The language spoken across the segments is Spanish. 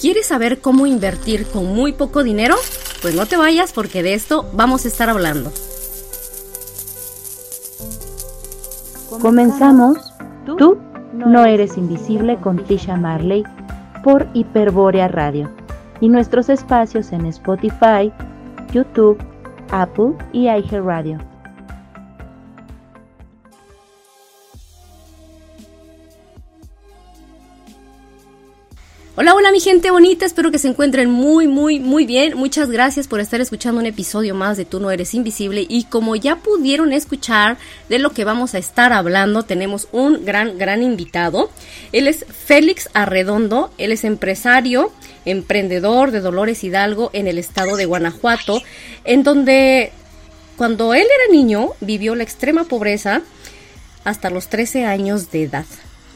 ¿Quieres saber cómo invertir con muy poco dinero? Pues no te vayas porque de esto vamos a estar hablando. Comenzamos. Tú no eres invisible con Tisha Marley por Hiperbórea Radio y nuestros espacios en Spotify, YouTube, Apple y Radio. Hola, hola mi gente bonita, espero que se encuentren muy, muy, muy bien. Muchas gracias por estar escuchando un episodio más de Tú no eres invisible y como ya pudieron escuchar de lo que vamos a estar hablando, tenemos un gran, gran invitado. Él es Félix Arredondo, él es empresario, emprendedor de Dolores Hidalgo en el estado de Guanajuato, en donde cuando él era niño vivió la extrema pobreza hasta los 13 años de edad.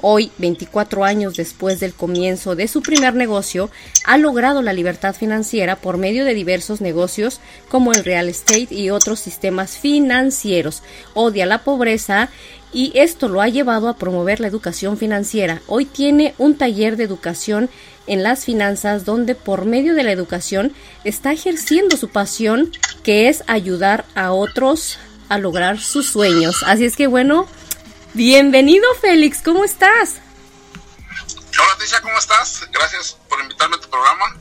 Hoy, 24 años después del comienzo de su primer negocio, ha logrado la libertad financiera por medio de diversos negocios como el real estate y otros sistemas financieros. Odia la pobreza y esto lo ha llevado a promover la educación financiera. Hoy tiene un taller de educación en las finanzas donde por medio de la educación está ejerciendo su pasión que es ayudar a otros a lograr sus sueños. Así es que bueno, Bienvenido, Félix, ¿cómo estás? Hola, Tisha, ¿cómo estás? Gracias por invitarme a tu programa.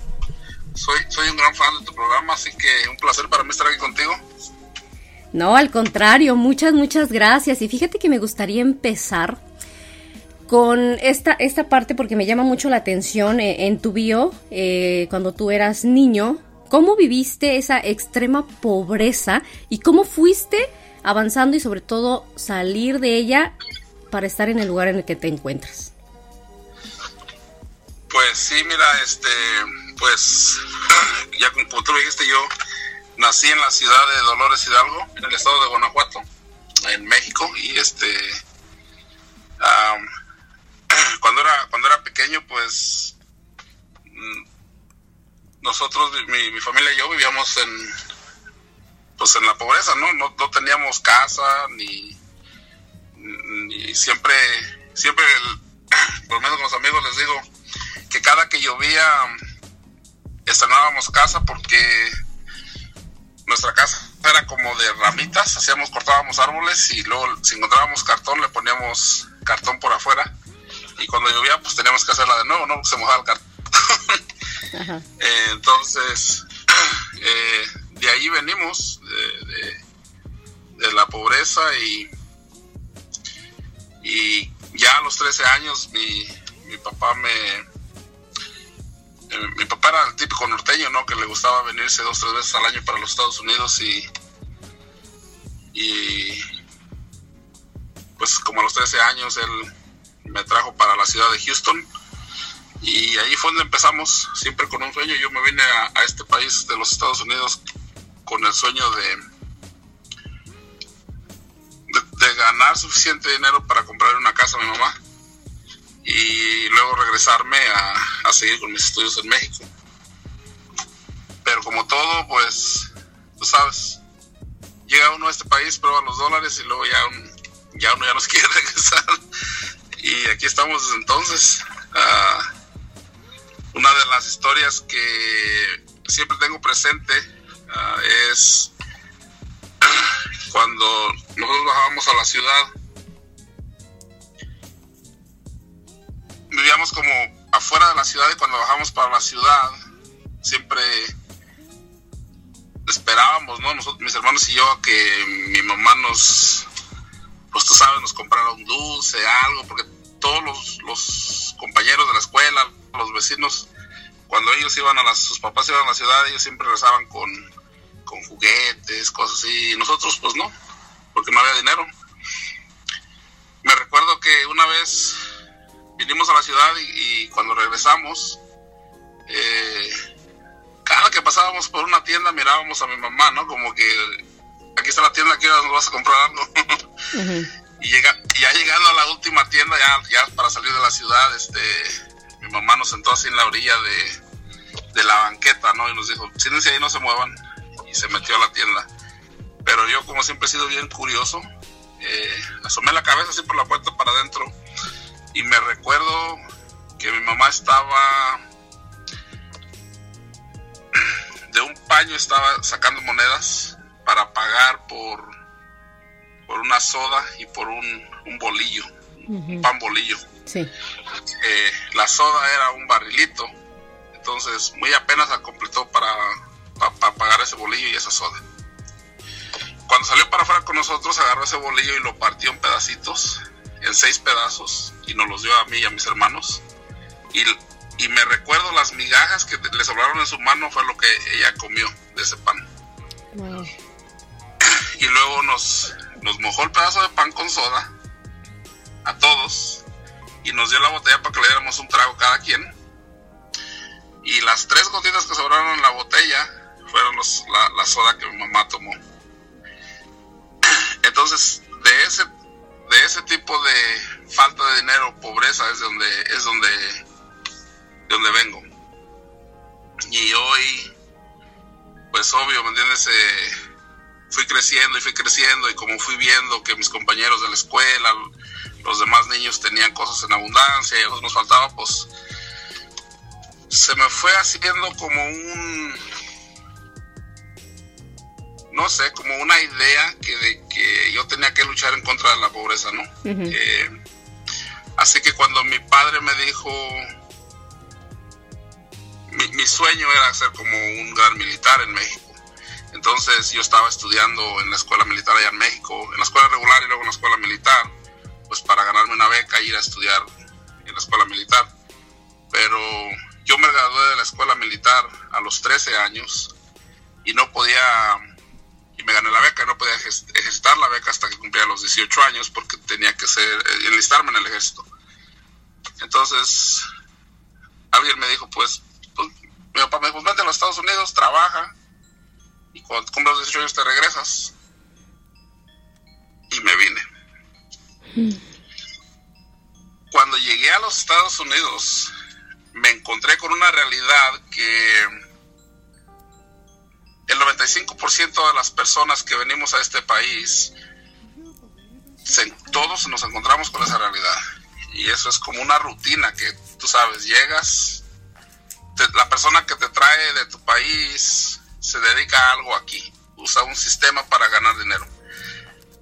Soy, soy un gran fan de tu programa, así que un placer para mí estar aquí contigo. No, al contrario, muchas, muchas gracias. Y fíjate que me gustaría empezar con esta, esta parte porque me llama mucho la atención eh, en tu bio, eh, cuando tú eras niño, cómo viviste esa extrema pobreza y cómo fuiste avanzando y sobre todo salir de ella para estar en el lugar en el que te encuentras? Pues sí, mira, este, pues ya como tú dijiste, yo nací en la ciudad de Dolores Hidalgo, en el estado de Guanajuato, en México, y este, cuando era cuando era pequeño, pues mm, nosotros, mi familia y yo vivíamos en, pues en la pobreza, ¿no? No, teníamos casa, ni, ni siempre, siempre, por lo menos con los amigos les digo, que cada que llovía estrenábamos casa porque nuestra casa era como de ramitas, hacíamos, cortábamos árboles y luego si encontrábamos cartón le poníamos cartón por afuera y cuando llovía pues teníamos que hacerla de nuevo, ¿no? Porque se mojaba el cartón. Eh, entonces, eh, de ahí venimos, de, la pobreza y, y ya a los 13 años mi, mi papá me... Eh, mi papá era el típico norteño, ¿no? Que le gustaba venirse dos, tres veces al año para los Estados Unidos y... Y... Pues como a los 13 años él me trajo para la ciudad de Houston y ahí fue donde empezamos, siempre con un sueño. Yo me vine a este país de los Estados Unidos con el sueño de, de, ganar suficiente dinero para comprar una casa a mi mamá y luego regresarme a, a, seguir con mis estudios en México. Pero como todo, pues, tú sabes, llega uno a este país, prueba los dólares y luego ya, ya uno ya nos quiere regresar. Y aquí estamos desde entonces. Ah, una de las historias que siempre tengo presente Ah, es cuando nosotros bajábamos a la ciudad, vivíamos como afuera de la ciudad y cuando bajamos para la ciudad, siempre esperábamos, ¿no? Nosotros, mis hermanos y yo, que mi mamá nos, pues tú sabes, nos comprara un dulce, algo, porque todos los, los compañeros de la escuela, los vecinos, cuando ellos iban a las, sus papás iban a la ciudad, ellos siempre rezaban con, con juguetes, cosas así. Y nosotros, pues no, porque no había dinero. Me recuerdo que una vez vinimos a la ciudad y, cuando regresamos, eh, cada que pasábamos por una tienda mirábamos a mi mamá, ¿no? Como que aquí está la tienda, aquí nos vas a comprar algo. Y llega, ya llegando a la última tienda, ya, ya para salir de la ciudad, este, mi mamá nos sentó así en la orilla de, de la banqueta, ¿no? Y nos dijo, siéntense ahí, no se muevan se metió a la tienda. Pero yo, como siempre he sido bien curioso, eh, asomé la cabeza así por la puerta para adentro y me recuerdo que mi mamá estaba baño estaba sacando monedas para pagar por, por una soda y por un, un bolillo, un pan bolillo. Sí. Eh, la soda era un barrilito, entonces muy apenas la completó para, para, pagar ese bolillo y esa soda. Cuando salió para afuera con nosotros, agarró ese bolillo y lo partió en pedacitos, en seis pedazos, y nos los dio a mí y a mis hermanos. Y, y me recuerdo las migajas que le sobraron en su mano, fue lo que ella comió de ese pan. Y luego nos, nos mojó el pedazo de pan con soda a todos y nos dio la botella para que le diéramos un trago cada quien. Y las tres gotitas que sobraron en la botella fueron los, la, la, soda que mi mamá tomó. Entonces, de ese, de ese tipo de falta de dinero, pobreza, es donde, es donde, de donde vengo. Y hoy, pues obvio, ¿me entiendes? Eh, fui creciendo y fui creciendo y como fui viendo que mis compañeros de la escuela, los demás niños tenían cosas en abundancia y a nos faltaba, pues se me fue haciendo como un, sé, como una idea que de que yo tenía que luchar en contra de la pobreza, ¿no? Eh, así que cuando mi padre me dijo, mi, mi sueño era ser como un gran militar en México. Entonces yo estaba estudiando en la escuela militar allá en México, en la escuela regular y luego en la escuela militar, pues para ganarme una beca e ir a estudiar en la escuela militar. Pero yo me gradué de la escuela militar a los 13 años y no podía, y me gané la beca, no podía ejercitar la beca hasta que cumplía los 18 años porque tenía que ser, eh, enlistarme en el ejército. Entonces, alguien me dijo, pues, pues, mi papá me dijo, "Pues, vete a los Estados Unidos, trabaja, y cuando cumplas los 18 años te regresas. Y me vine. Cuando llegué a los Estados Unidos, me encontré con una realidad que el 95% de las personas que venimos a este país, todos nos encontramos con esa realidad. Y eso es como una rutina que tú sabes, llegas, la persona que te trae de tu país se dedica a algo aquí, usa un sistema para ganar dinero.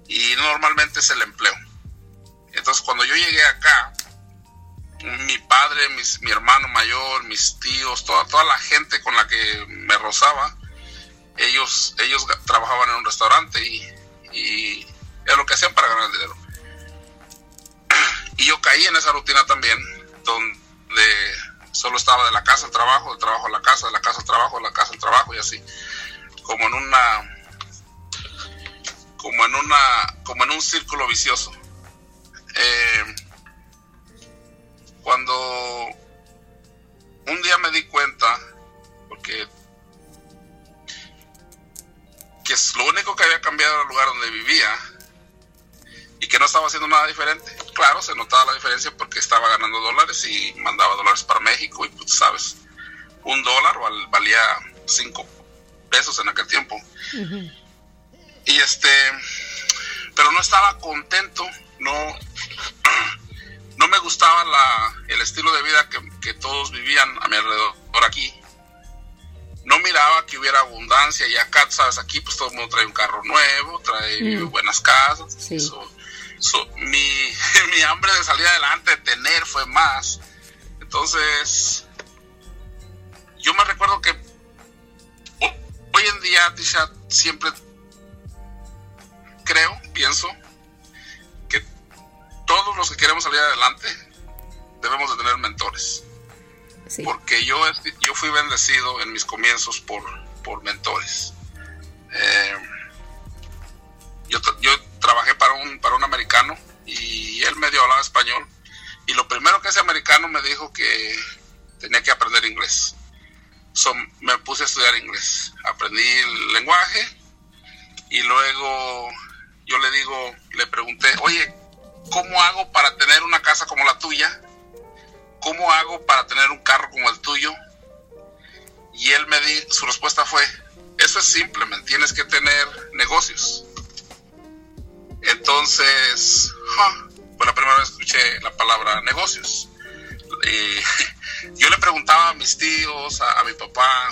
Y normalmente es el empleo. Entonces cuando yo llegué acá, mi padre, mis- mi hermano mayor, mis tíos, toda, toda la gente con la que me rozaba, ellos, ellos trabajaban en un restaurante y, y era lo que hacían para ganar dinero. Y yo caí en esa rutina también, donde solo estaba de la casa al trabajo, del trabajo a la casa, de la casa al trabajo, de la casa al trabajo y así. Como en una como en una como en un círculo vicioso. Eh, cuando un día me di cuenta, porque que lo único que había cambiado era el lugar donde vivía y que no estaba haciendo nada diferente. Claro, se notaba la diferencia porque estaba ganando dólares y mandaba dólares para México y pues sabes, un dólar val- valía cinco pesos en aquel tiempo. Y este, pero no estaba contento, no, no me gustaba la, el estilo de vida que, que todos vivían a mi alrededor aquí. No miraba que hubiera abundancia y acá, sabes, aquí pues todo el mundo trae un carro nuevo, trae Mm. buenas casas. Sí. So- so, mi, mi hambre de salir adelante, de tener, fue más. Entonces, yo me recuerdo que ho- hoy en día, Tisha, siempre creo, pienso, que todos los que queremos salir adelante debemos de tener mentores. Porque yo, yo fui bendecido en mis comienzos por, por mentores. Eh, yo, yo trabajé para un, para un americano y él medio hablaba español. Y lo primero que ese americano me dijo que tenía que aprender inglés. So, me puse a estudiar inglés. Aprendí el lenguaje y luego yo le digo, le pregunté, oye, ¿cómo hago para tener una casa como la tuya? ¿Cómo hago para tener un carro como el tuyo? Y él me di, su respuesta fue, eso es simple, men, tienes que tener negocios. Entonces, ja, fue la primera vez escuché la palabra negocios. Y yo le preguntaba a mis tíos, a, mi papá,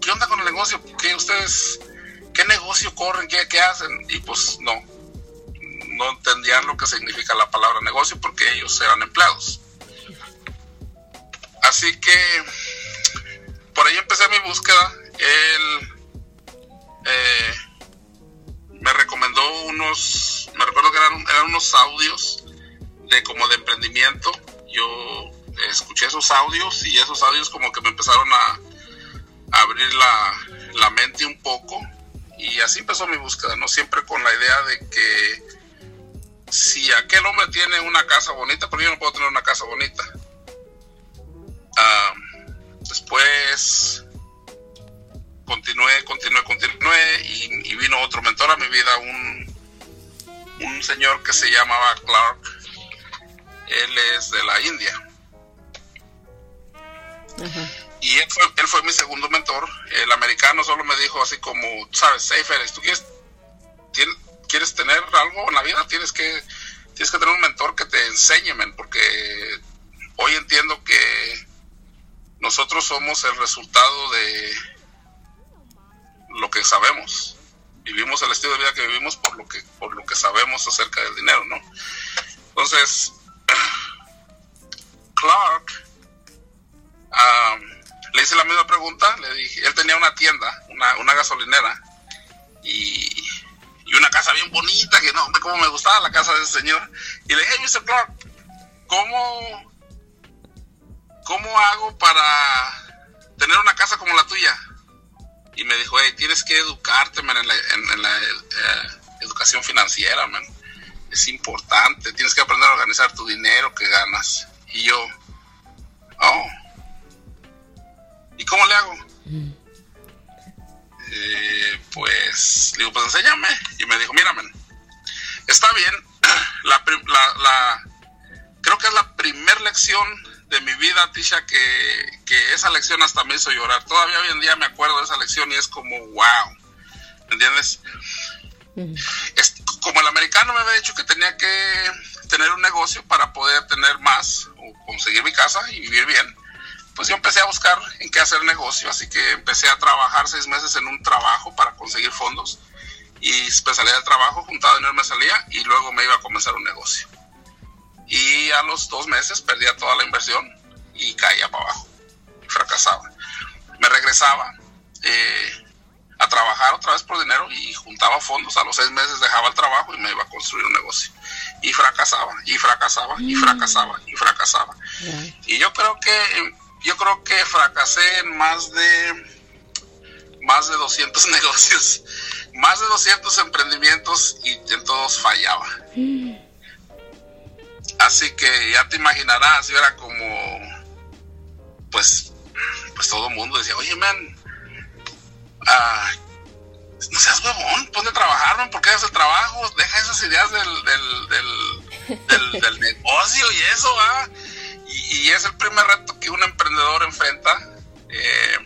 ¿qué onda con el negocio? ¿Qué ustedes, qué negocio corren? ¿Qué, qué hacen? Y pues no, no entendían lo que significa la palabra negocio porque ellos eran empleados. Así que por ahí empecé mi búsqueda. Él eh, me recomendó unos, me recuerdo que eran, eran unos audios de como de emprendimiento. Yo escuché esos audios y esos audios como que me empezaron a, abrir la, la, mente un poco y así empezó mi búsqueda, ¿no? Siempre con la idea de que si aquel hombre tiene una casa bonita, porque yo no puedo tener una casa bonita. Después continué, continué, continué y, y, vino otro mentor a mi vida, un, un señor que se llamaba Clark. Él es de la India y él fue, él fue mi segundo mentor. El americano solo me dijo así como, sabes, Félix, tú quieres, quieres tener algo en la vida, tienes que, tienes que tener un mentor que te enseñe, porque hoy entiendo que nosotros somos el resultado de lo que sabemos. Vivimos el estilo de vida que vivimos por lo que, por lo que sabemos acerca del dinero, ¿no? Entonces, Clark le hice la misma pregunta, le dije, él tenía una tienda, una, gasolinera y, una casa bien bonita, que no, como me gustaba la casa de ese señor. Y le dije, hey, Mr. Clark, ¿cómo, ¿cómo hago para tener una casa como la tuya? Y me dijo, hey, tienes que educarte en la, en, la eh, educación financiera, man. Es importante, tienes que aprender a organizar tu dinero que ganas. Y yo, oh, ¿Y cómo le hago? Mm. Eh, pues, digo, pues enséñame. Y me dijo, mira, está bien. La, la, creo que es la primera lección de mi vida, Tisha, que, que, esa lección hasta me hizo llorar. Todavía hoy en día me acuerdo de esa lección y es como, wow. ¿Entiendes? Mm. como el americano me había dicho que tenía que tener un negocio para poder tener más o conseguir mi casa y vivir bien pues yo empecé a buscar en qué hacer negocio, así que empecé a trabajar seis meses en un trabajo para conseguir fondos y salía del trabajo, juntaba dinero me salía y luego me iba a comenzar un negocio. Y a los dos meses perdía toda la inversión y caía para abajo, fracasaba. Me regresaba eh, a trabajar otra vez por dinero y juntaba fondos. A los seis meses dejaba el trabajo y me iba a construir un negocio. Y fracasaba, y fracasaba, y mm. fracasaba, y fracasaba. Y yo creo que yo creo que fracasé en más de más de 200 negocios, más de 200 emprendimientos y en todos fallaba. Así que ya te imaginarás, yo era como, pues, pues todo el mundo decía, oye, man, ah, no seas huevón, ponte a trabajar, man, ¿por qué haces el trabajo? Deja esas ideas del, del, del, del, negocio y eso, ¿ah? y, es el primer reto que un emprendedor enfrenta. Eh,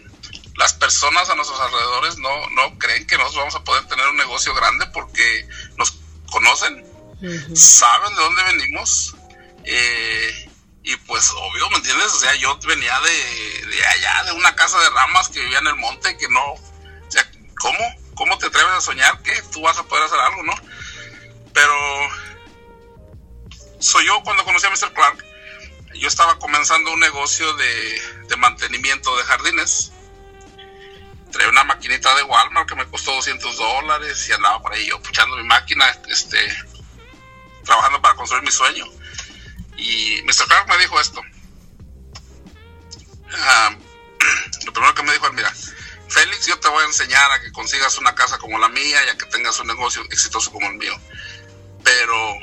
las personas a nuestros alrededores no, no creen que nosotros vamos a poder tener un negocio grande porque nos conocen, saben de dónde venimos. Eh, y pues obvio, ¿me entiendes? O sea, yo venía de, de, allá, de una casa de ramas que vivía en el monte, que no, o sea, ¿cómo? ¿Cómo te atreves a soñar que tú vas a poder hacer algo, no? Pero soy yo cuando conocí a Mr. Clark, yo estaba comenzando un negocio de, mantenimiento de jardines. Traía una maquinita de Walmart que me costó 200 dólares y andaba por ahí yo puchando mi máquina, este, trabajando para construir mi sueño. Y Mr. Clark me dijo esto. Ah, lo primero que me dijo es, mira, Félix, yo te voy a enseñar a que consigas una casa como la mía y a que tengas un negocio exitoso como el mío. Pero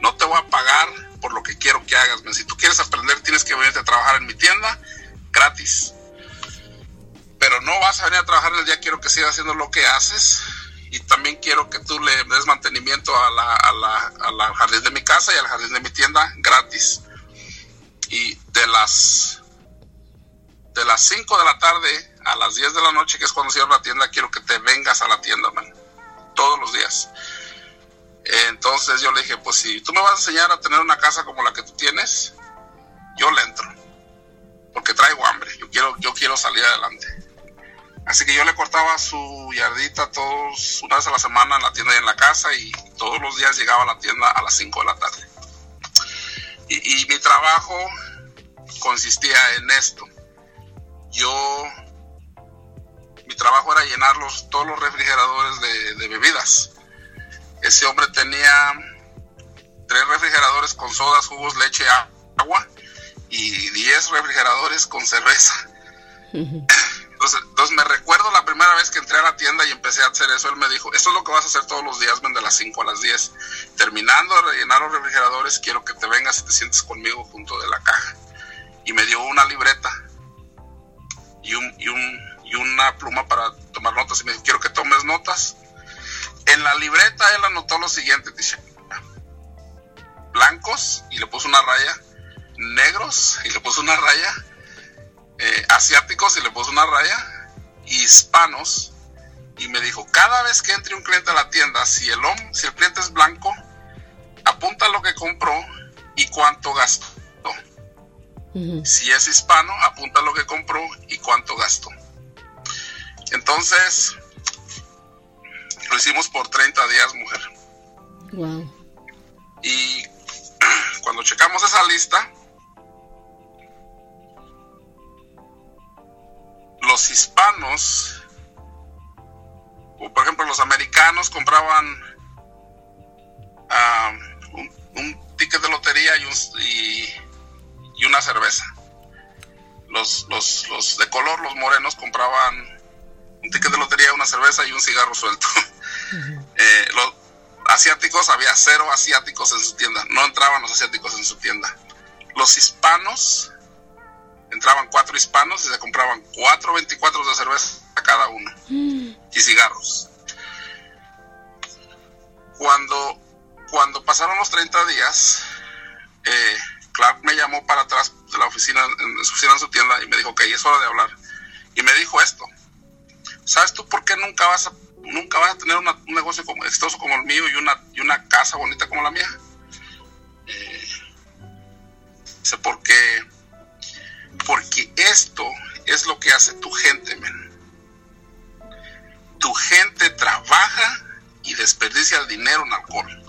no te voy a pagar por lo que quiero que hagas. Si tú quieres aprender, tienes que venirte a trabajar en mi tienda gratis. Pero no vas a venir a trabajar en el día, quiero que sigas haciendo lo que haces. Y también quiero que tú le des mantenimiento a la, a la, a la jardín de mi casa y al jardín de mi tienda gratis. Y de las de las 5 de la tarde a las 10 de la noche, que es cuando cierro la tienda, quiero que te vengas a la tienda, man. Todos los días. Entonces yo le dije, pues si tú me vas a enseñar a tener una casa como la que tú tienes, yo le entro. Porque traigo hambre, yo quiero, yo quiero salir adelante. Así que yo le cortaba su yardita todos, una vez a la semana en la tienda y en la casa y todos los días llegaba a la tienda a las 5 de la tarde. Y, mi trabajo consistía en esto. Yo, mi trabajo era llenar todos los refrigeradores de, de bebidas. Ese hombre tenía tres refrigeradores con sodas, jugos, leche, agua y 10 refrigeradores con cerveza. Entonces, me recuerdo la primera vez que entré a la tienda y empecé a hacer eso, él me dijo, esto es lo que vas a hacer todos los días, ven de las 5 a las 10. Terminando de rellenar los refrigeradores, quiero que te vengas y te sientes conmigo junto de la caja. Y me dio una libreta y, y una pluma para tomar notas y me dijo, quiero que tomes notas. En la libreta él anotó lo siguiente, dice, blancos y le puso una raya, negros y le puso una raya, eh, asiáticos y le puso una raya, hispanos, y me dijo, cada vez que entre un cliente a la tienda, si el, si el cliente es blanco, apunta lo que compró y cuánto gastó. Si es hispano, apunta lo que compró y cuánto gastó. Entonces, lo hicimos por 30 días, mujer. Wow. Y cuando checamos esa lista, los hispanos, o por ejemplo los americanos, compraban ah, un, ticket de lotería y, y, una cerveza. Los, los, de color, los morenos, compraban un ticket de lotería, una cerveza y un cigarro suelto. Eh, los asiáticos, había cero asiáticos en su tienda, no entraban los asiáticos en su tienda. Los hispanos entraban cuatro hispanos y se compraban cuatro 24 de cerveza a cada uno y cigarros. Cuando, cuando pasaron los 30 días, eh, Clark me llamó para atrás de la oficina, en su oficina en su tienda y me dijo, ok, es hora de hablar. Y me dijo esto, ¿sabes tú por qué nunca vas a, nunca vas a tener un negocio como, exitoso como el mío y una, y una casa bonita como la mía? Eh, sé por qué porque esto es lo que hace tu gente, men. Tu gente trabaja y desperdicia el dinero en alcohol.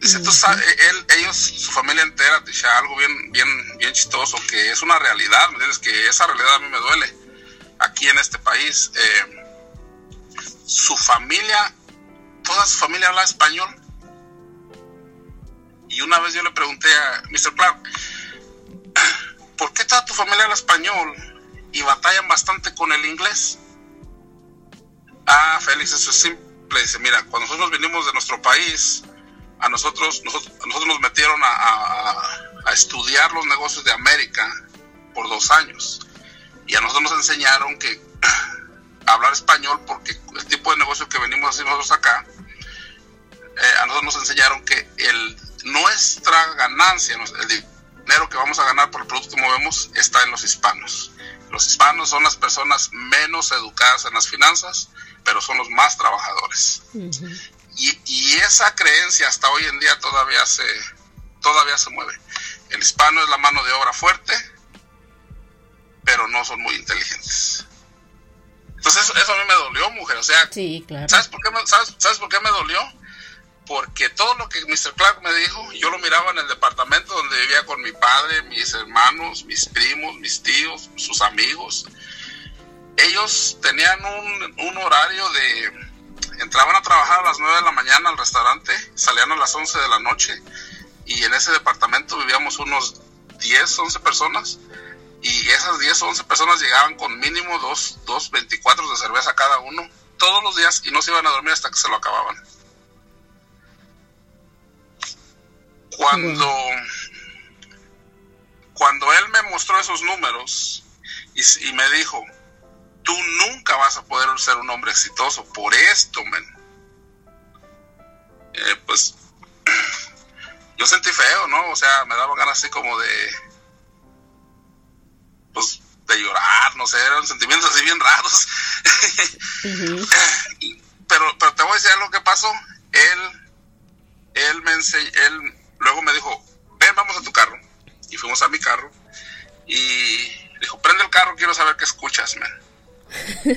Dice, tú sabes, él, ellos, su familia entera, dice algo bien, bien, bien chistoso, que es una realidad, ¿me entiendes? Que esa realidad a mí me duele aquí en este país. Eh, su familia, toda su familia habla español. Y una vez yo le pregunté a Mr. Clark, ¿por qué toda tu familia habla español y batallan bastante con el inglés? Ah, Félix, eso es simple. Dice, mira, cuando nosotros vinimos de nuestro país, a nosotros, nosotros, nos metieron a, estudiar los negocios de América por dos años. Y a nosotros nos enseñaron que hablar español, porque el tipo de negocio que venimos haciendo nosotros acá, eh, a nosotros nos enseñaron que el, nuestra ganancia, el dinero que vamos a ganar por el producto que movemos está en los hispanos. Los hispanos son las personas menos educadas en las finanzas, pero son los más trabajadores. y, esa creencia hasta hoy en día todavía se, todavía se mueve. El hispano es la mano de obra fuerte, pero no son muy inteligentes. Entonces eso, a mí me dolió, mujer. O sea, ¿sabes, por qué sabes, ¿sabes por qué me dolió? Porque todo lo que Mr. Clark me dijo, yo lo miraba en el departamento donde vivía con mi padre, mis hermanos, mis primos, mis tíos, sus amigos. Ellos tenían un, horario de... Entraban a trabajar a las 9 de la mañana al restaurante, salían a las 11 de la noche y en ese departamento vivíamos unos 10, 11 personas y esas 10 o 11 personas llegaban con mínimo dos, dos 24 de cerveza cada uno todos los días y no se iban a dormir hasta que se lo acababan. Cuando, cuando él me mostró esos números y, me dijo, tú nunca vas a poder ser un hombre exitoso por esto, men. Eh, pues yo sentí feo, ¿no? O sea, me daba ganas así como de, pues, de llorar, no sé, eran sentimientos así bien raros. pero, pero te voy a decir algo que pasó. Él, él me enseñó, él Luego me dijo, ven, vamos a tu carro. Y fuimos a mi carro. Y dijo, prende el carro, quiero saber qué escuchas, man. me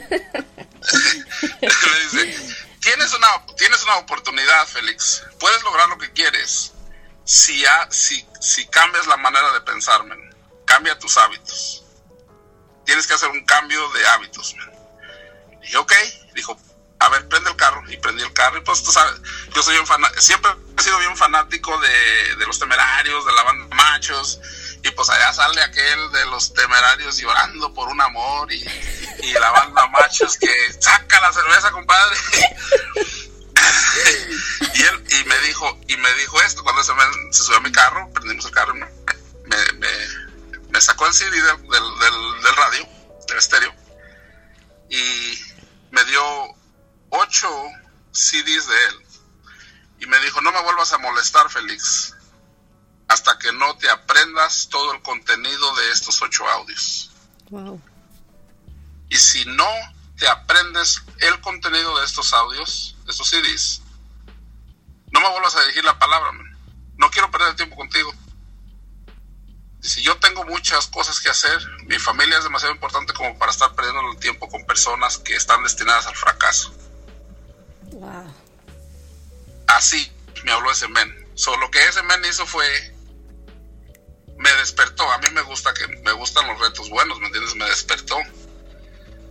dice, tienes una, tienes una oportunidad, Félix. Puedes lograr lo que quieres si, si, si cambias la manera de pensar, Cambia tus hábitos. Tienes que hacer un cambio de hábitos, Dije, ok. Dijo, a ver, prende el carro. Y prendí el carro. Y pues tú sabes, yo soy un siempre he sido bien fanático de, los temerarios, de la banda Machos y pues allá sale aquel de los temerarios llorando por un amor y, la banda machos que saca la cerveza, compadre. y él y me dijo y me dijo esto cuando se, subió a mi carro, prendimos el carro, me, me, sacó el CD del, del, radio, del estéreo, y me dio ocho CDs de él. Y me dijo, no me vuelvas a molestar, Félix hasta que no te aprendas todo el contenido de estos ocho audios. Y si no te aprendes el contenido de estos audios, de estos CDs, no me vuelvas a dirigir la palabra, no quiero perder el tiempo contigo. Si yo tengo muchas cosas que hacer, mi familia es demasiado importante como para estar perdiendo el tiempo con personas que están destinadas al fracaso. Así me habló ese men. So, lo que ese men hizo fue me despertó. A mí me gusta que me gustan los retos buenos, ¿me entiendes? Me despertó.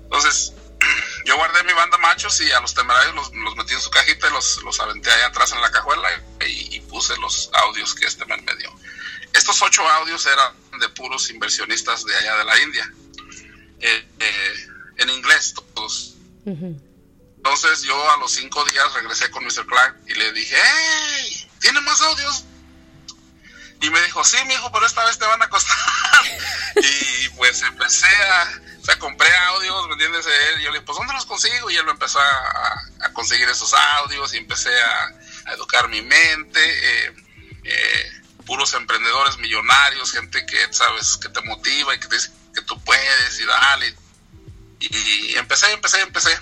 Entonces, yo guardé mi banda machos y a los temerarios los, metí en su cajita y los, los aventé ahí atrás en la cajuela y, puse los audios que este me dio. Estos ocho audios eran de puros inversionistas de allá de la India. Eh, eh, en inglés todos. Entonces yo a los cinco días regresé con Mr. Clark y le dije, ¡Hey! ¿Tiene más audios? Y me dijo, sí, mi hijo, pero esta vez te van a costar. y pues empecé a, o sea, compré audios, ¿me entiendes? Y yo le dije, pues ¿dónde los consigo? Y él me empezó a, conseguir esos audios y empecé a, educar mi mente. Eh, eh, puros emprendedores millonarios, gente que, sabes, que te motiva y que te dice que tú puedes y dale. Y, empecé, empecé, empecé.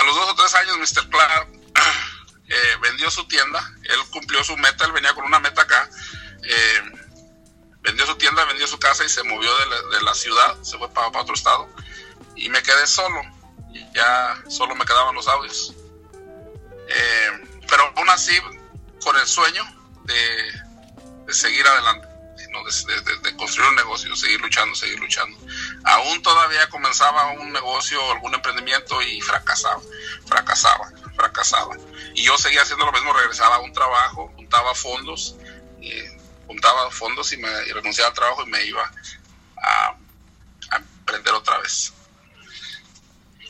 A los dos o tres años, Mr. Clark eh, vendió su tienda, él cumplió su meta, él venía con una meta acá, eh, vendió su tienda, vendió su casa y se movió de la, ciudad, se fue para, otro estado y me quedé solo, ya solo me quedaban los audios. Eh, pero aún así, con el sueño de, seguir adelante, de, construir un negocio, seguir luchando, seguir luchando. Aún todavía comenzaba un negocio, algún emprendimiento y fracasaba, fracasaba, fracasaba. Y yo seguía haciendo lo mismo, regresaba a un trabajo, juntaba fondos, juntaba fondos y, me, renunciaba al trabajo y me iba a, emprender otra vez.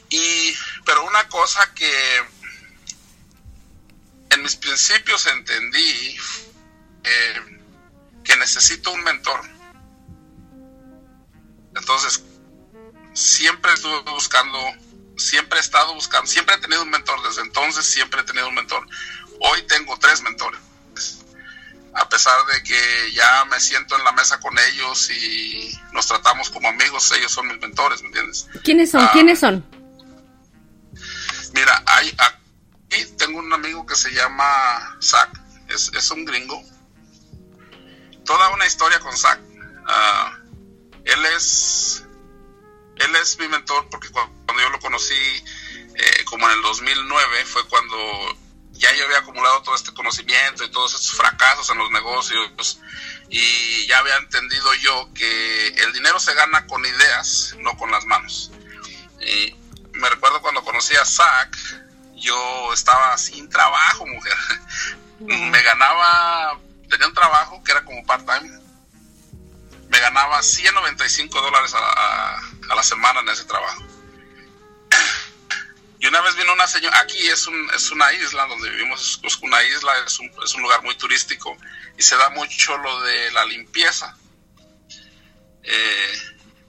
Y, pero una cosa que en mis principios entendí eh, que necesito un mentor. Entonces, siempre estuve buscando siempre he estado buscando, siempre he tenido un mentor, desde entonces siempre he tenido un mentor. Hoy tengo tres mentores. A pesar de que ya me siento en la mesa con ellos y nos tratamos como amigos, ellos son mis mentores, ¿me entiendes? ¿Quiénes son? ¿Quiénes son? Mira, hay, aquí tengo un amigo que se llama Zach, es, es un gringo. Toda una historia con Zach. Ah, él es él es mi mentor porque cuando, yo lo conocí, eh, como en el 2009, fue cuando ya yo había acumulado todo este conocimiento y todos estos fracasos en los negocios y ya había entendido yo que el dinero se gana con ideas, no con las manos. Y me recuerdo cuando conocí a Zach, yo estaba sin trabajo, mujer. Me ganaba, tenía un trabajo que era como part-time. Me ganaba 195 dólares a, a la semana en ese trabajo. Y una vez vino una señora, aquí es, un, es una isla donde vivimos, es una isla, es un, es un lugar muy turístico y se da mucho lo de la limpieza. Eh,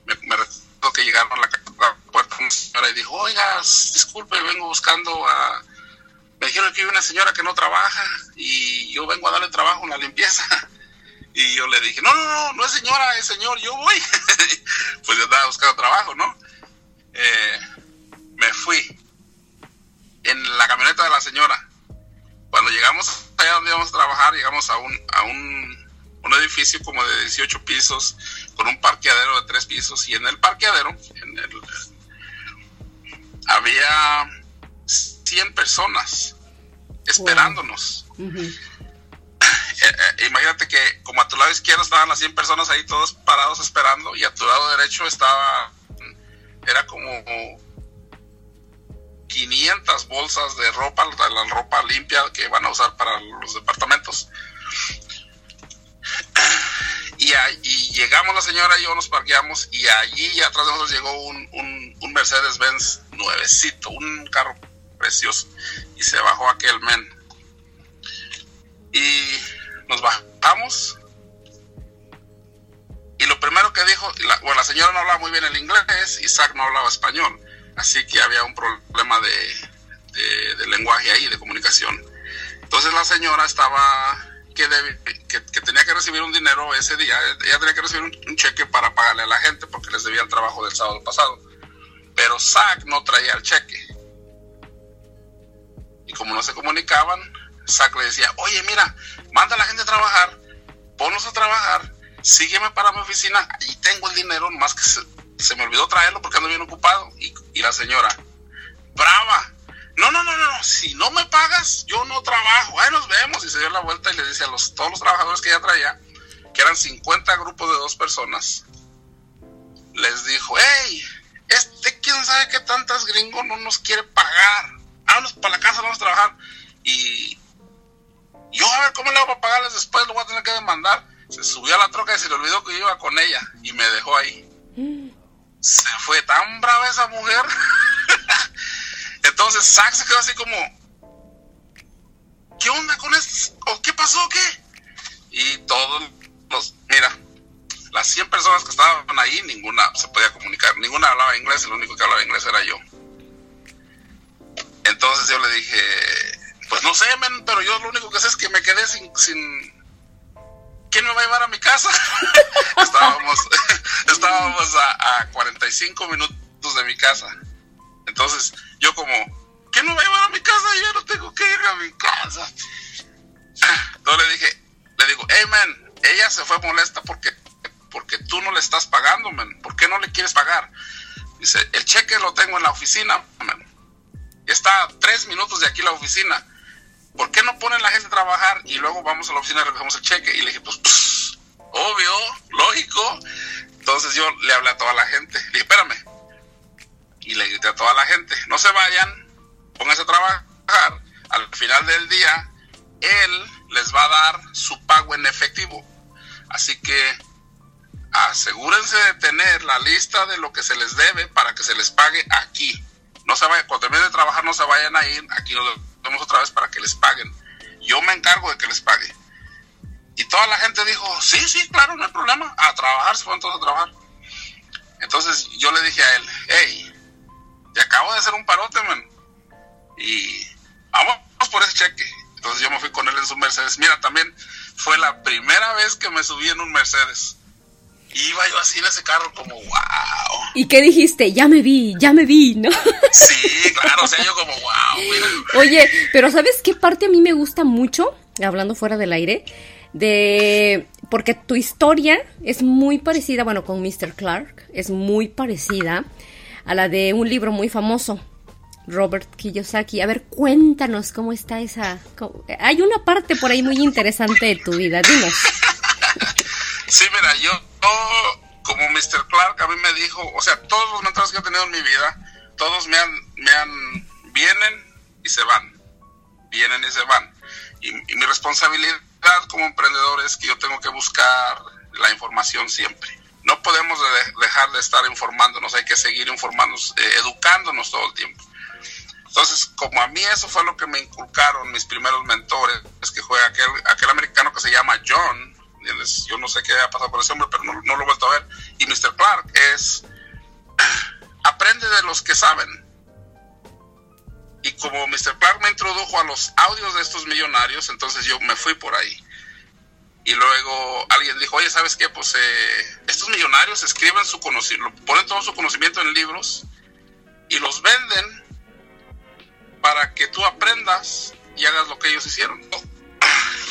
me, recuerdo que llegaron a la, puerta una señora y dijo, oiga, disculpe, vengo buscando a... Me dijeron que hay una señora que no trabaja y yo vengo a darle trabajo en la limpieza. Y yo le dije, no, no, no, no es señora, es señor, yo voy. pues yo andaba buscando trabajo, ¿no? Eh, me fui en la camioneta de la señora. Cuando llegamos allá donde íbamos a trabajar, llegamos a un, a un, un edificio como de 18 pisos, con un parqueadero de tres pisos y en el parqueadero en el, había 100 personas esperándonos. Eh, eh, imagínate que como a tu lado izquierdo estaban las 100 personas ahí todos parados esperando y a tu lado derecho estaba, era como 500 bolsas de ropa, la ropa limpia que van a usar para los departamentos. Y, llegamos la señora y yo nos parqueamos y allí atrás de nosotros llegó un, un, un Mercedes-Benz nuevecito, un carro precioso y se bajó aquel men. Y nos bajamos. Y lo primero que dijo, la, bueno, la señora no hablaba muy bien el inglés, Isaac no hablaba español, así que había un problema de, de, lenguaje ahí, de comunicación. Entonces la señora estaba que, que, tenía que recibir un dinero ese día, ella tenía que recibir un, cheque para pagarle a la gente porque les debía el trabajo del sábado pasado. Pero Zach no traía el cheque. Y como no se comunicaban, Zach le decía, oye, mira, manda a la gente a trabajar, ponlos a trabajar, sígueme para mi oficina y tengo el dinero, más que se, me olvidó traerlo porque ando bien ocupado. Y, la señora, brava, no, no, no, no, si no me pagas, yo no trabajo, ahí nos vemos. Y se dio la vuelta y le dice a los, todos los trabajadores que ella traía, que eran 50 grupos de dos personas, les dijo, hey, este quién sabe qué tantas gringos no nos quiere pagar, vámonos para la casa, vamos a trabajar. Y yo a ver cómo le hago para pagarles después, lo voy a tener que demandar. Se subió a la troca y se le olvidó que iba con ella y me dejó ahí. Se fue tan brava esa mujer. Entonces Zack se quedó así como, ¿qué onda con esto? ¿O qué pasó? ¿Qué? Y todos los, mira, las 100 personas que estaban ahí, ninguna se podía comunicar, ninguna hablaba inglés, el único que hablaba inglés era yo. Entonces yo le dije, pues no sé, men, pero yo lo único que sé es que me quedé sin... sin... ¿Quién me va a llevar a mi casa? estábamos estábamos a, a 45 minutos de mi casa. Entonces yo como, ¿quién me va a llevar a mi casa? Yo no tengo que ir a mi casa. Entonces le dije, le digo, hey, man, ella se fue molesta porque, porque tú no le estás pagando, man. ¿Por qué no le quieres pagar? Dice, el cheque lo tengo en la oficina, man. Está a tres minutos de aquí la oficina. ¿Por qué no ponen la gente a trabajar y luego vamos a la oficina y recogemos el cheque? Y le dije, pues, obvio, lógico. Entonces yo le hablé a toda la gente, le dije, espérame. Y le grité a toda la gente, no se vayan, pónganse a trabajar. Al final del día, él les va a dar su pago en efectivo. Así que asegúrense de tener la lista de lo que se les debe para que se les pague aquí. No se vayan, cuando terminen de trabajar no se vayan a ir, aquí nos vemos otra vez para que les paguen. Yo me encargo de que les pague. Y toda la gente dijo, sí, sí, claro, no hay problema. A trabajar, se fueron todos a trabajar. Entonces yo le dije a él, hey, te acabo de hacer un parote, man. Y vamos por ese cheque. Entonces yo me fui con él en su Mercedes. Mira, también fue la primera vez que me subí en un Mercedes. Iba yo así en ese carro como, wow. ¿Y qué dijiste? Ya me vi, ya me vi, ¿no? Sí, claro, o sea, yo como, wow. Oye, pero ¿sabes qué parte a mí me gusta mucho? Hablando fuera del aire, de... Porque tu historia es muy parecida, bueno, con Mr. Clark, es muy parecida a la de un libro muy famoso, Robert Kiyosaki. A ver, cuéntanos cómo está esa... Hay una parte por ahí muy interesante de tu vida, dinos. Sí, mira, yo como Mr. Clark a mí me dijo, o sea, todos los mentores que he tenido en mi vida, todos me han, me han, vienen y se van, vienen y se van. Y, mi responsabilidad como emprendedor es que yo tengo que buscar la información siempre. No podemos dejar de estar informándonos, hay que seguir informándonos, eh, educándonos todo el tiempo. Entonces, como a mí eso fue lo que me inculcaron mis primeros mentores, es que fue aquel, aquel americano que se llama John, yo no sé qué ha pasado con ese hombre, pero no, lo he vuelto a ver. Y Mr. Clark es, aprende de los que saben. Y como Mr. Clark me introdujo a los audios de estos millonarios, entonces yo me fui por ahí. Y luego alguien dijo, oye, ¿sabes qué? Pues eh, estos millonarios escriben su conocimiento, ponen todo su conocimiento en libros y los venden para que tú aprendas y hagas lo que ellos hicieron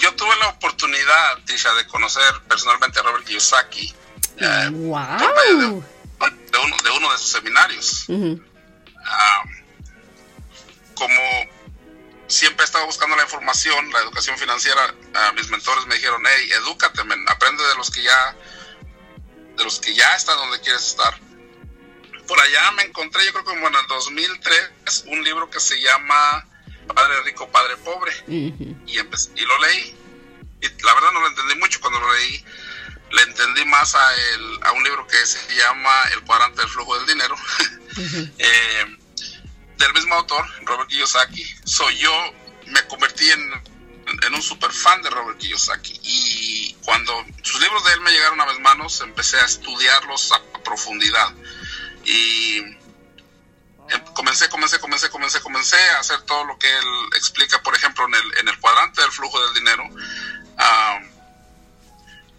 yo tuve la oportunidad, Tisha, de conocer personalmente a Robert Kiyosaki wow. de, uno, de uno de sus seminarios. Ah, como siempre he estado buscando la información, la educación financiera, mis mentores me dijeron, hey, edúcate, aprende de los que ya, de los que ya están donde quieres estar. Por allá me encontré, yo creo que en el 2003, un libro que se llama Padre Rico, Padre Pobre. y, y lo leí. Y la verdad no lo entendí mucho cuando lo leí. Le entendí más a, el, a un libro que se llama El cuadrante del flujo del dinero. eh, del mismo autor, Robert Kiyosaki, soy yo, me convertí en, en un super fan de Robert Kiyosaki y cuando sus libros de él me llegaron a mis manos empecé a estudiarlos a, profundidad y comencé, comencé, comencé, comencé, comencé a hacer todo lo que él explica, por ejemplo, en el, en el cuadrante del flujo del dinero,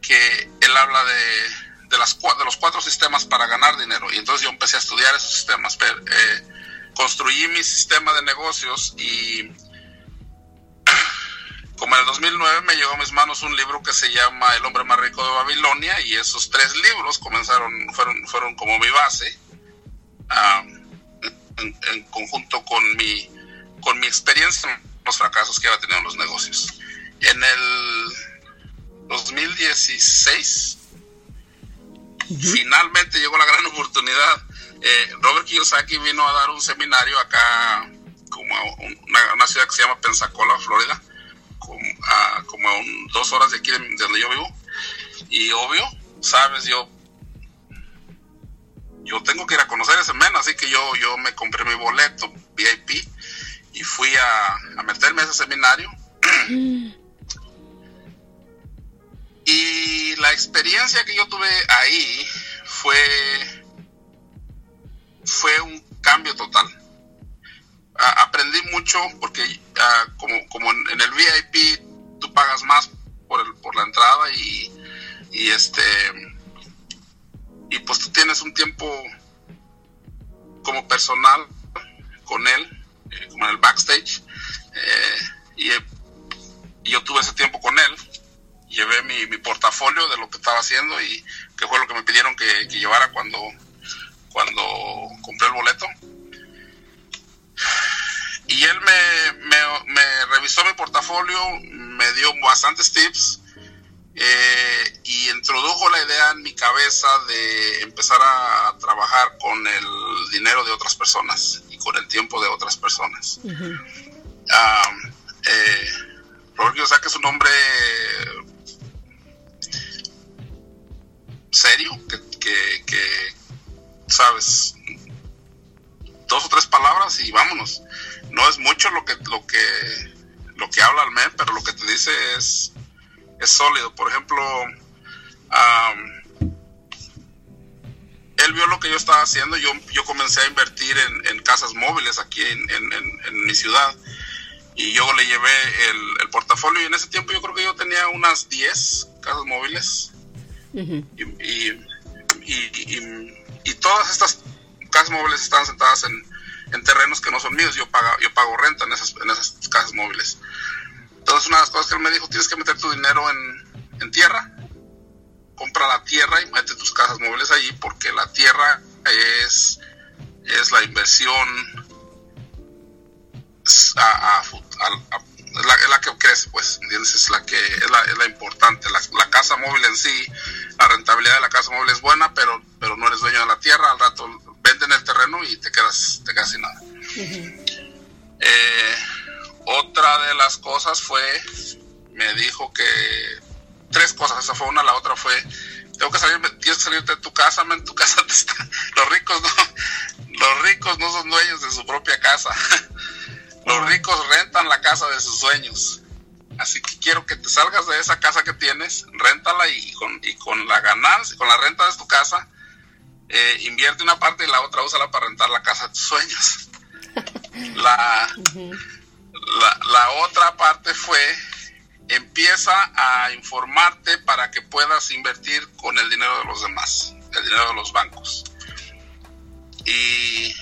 que él habla de, de, las, de los cuatro sistemas para ganar dinero y entonces yo empecé a estudiar esos sistemas. Eh, construí mi sistema de negocios y como en el 2009 me llegó a mis manos un libro que se llama El hombre más rico de Babilonia y esos tres libros comenzaron, fueron, fueron como mi base en, conjunto con mi, con mi experiencia en los fracasos que había tenido en los negocios. En el 2016 finalmente llegó la gran oportunidad eh, Robert Kiyosaki vino a dar un seminario acá, como a una, ciudad que se llama Pensacola, Florida, como a, como dos horas de aquí de, donde yo vivo. Y obvio, sabes, yo yo tengo que ir a conocer ese men, así que yo, yo me compré mi boleto VIP y fui a, a meterme a ese seminario. y la experiencia que yo tuve ahí fue fue un cambio total. aprendí mucho porque como, como en, el VIP tú pagas más por, el, por la entrada y, y este y pues tú tienes un tiempo como personal con él, eh, como en el backstage, eh, y, yo tuve ese tiempo con él, llevé mi, mi, portafolio de lo que estaba haciendo y que fue lo que me pidieron que, llevara cuando, cuando compré el boleto. Y él me, revisó mi portafolio, me dio bastantes tips eh, y introdujo la idea en mi cabeza de empezar a trabajar con el dinero de otras personas y con el tiempo de otras personas. Eh, Robert Kiyosaki es un hombre serio que, que sabes, dos o tres palabras y vámonos. No es mucho lo que lo que lo que habla el men, pero lo que te dice es es sólido. Por ejemplo, él vio lo que yo estaba haciendo. Yo yo comencé a invertir en, casas móviles aquí en, mi ciudad y yo le llevé el, portafolio y en ese tiempo yo creo que yo tenía unas 10 casas móviles y, y todas estas casas móviles están sentadas en, terrenos que no son míos, yo pago, yo pago renta en esas, en esas casas móviles. Entonces una de las cosas que él me dijo, tienes que meter tu dinero en, tierra, compra la tierra y mete tus casas móviles allí porque la tierra es, es la inversión a, es la, que crece, pues, ¿entiendes? Es la que es la, es la importante. La, la, casa móvil en sí, la rentabilidad de la casa móvil es buena, pero, pero no eres dueño de la tierra. Al rato venden el terreno y te quedas, te quedas sin nada. Eh, otra de las cosas fue, me dijo que tres cosas, esa fue una, la otra fue, tengo que salir, tienes que salirte de tu casa, en tu casa te está, los ricos no, los ricos no son dueños de su propia casa. Los ricos rentan la casa de sus sueños. Así que quiero que te salgas de esa casa que tienes, réntala y con, y con la ganancia, con la renta de tu casa, eh, invierte una parte y la otra úsala para rentar la casa de tus sueños. La, la, la otra parte fue, empieza a informarte para que puedas invertir con el dinero de los demás, el dinero de los bancos. Y,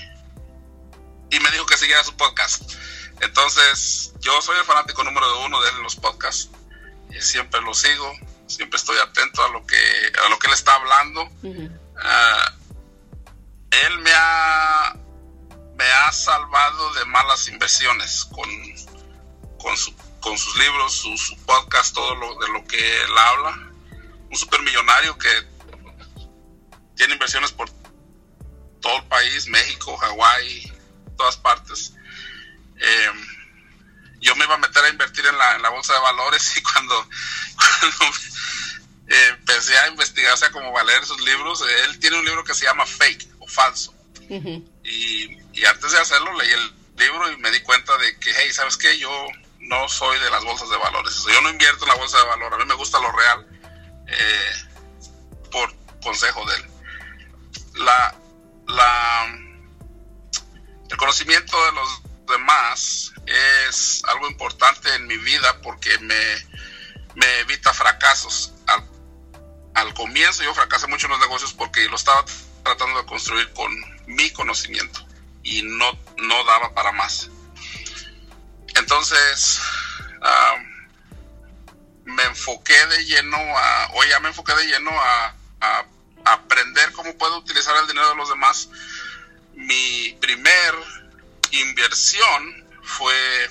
y me dijo que siguiera su podcast. Entonces, yo soy el fanático número uno de los podcasts. Y siempre lo sigo, siempre estoy atento a lo que, a lo que él está hablando. Ah, él me ha, me ha salvado de malas inversiones con, con, sus libros, su, podcast, todo lo de lo que él habla. Un supermillonario que tiene inversiones por todo el país, México, Hawái, todas partes. Eh, yo me iba a meter a invertir en la, bolsa de valores y cuando, empecé a investigar, o sea, como a leer sus libros, él tiene un libro que se llama Fake o Falso. Y, y, antes de hacerlo leí el libro y me di cuenta de que, hey, ¿sabes qué? Yo no soy de las bolsas de valores. yo no invierto en la bolsa de valores. A mí me gusta lo real eh, por consejo de él. La, la, el conocimiento de los demás es algo importante en mi vida porque me, me evita fracasos. Al, al, comienzo yo fracasé mucho en los negocios porque lo estaba tratando de construir con mi conocimiento y no, no daba para más. Entonces, me enfoqué de lleno a, o ya me enfoqué de lleno a, aprender cómo puedo utilizar el dinero de los demás. Mi primer inversión fue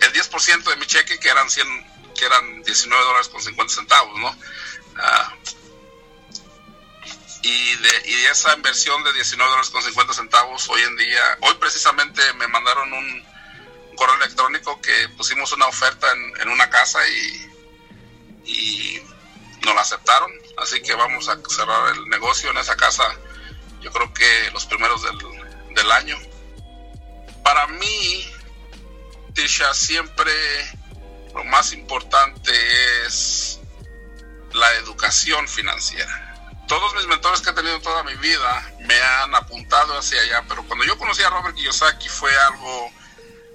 el 10% de mi cheque, que eran 100, que eran 19 dólares con 50 centavos, ¿no? Ah, y, de, y esa inversión de 19 dólares con 50 centavos, hoy en día, hoy precisamente me mandaron un, correo electrónico que pusimos una oferta en, una casa y, y nos la aceptaron, así que vamos a cerrar el negocio en esa casa yo creo que los primeros del, del año. Para mí, Tisha, siempre lo más importante es la educación financiera. Todos mis mentores que he tenido toda mi vida me han apuntado hacia allá, pero cuando yo conocí a Robert Kiyosaki fue algo,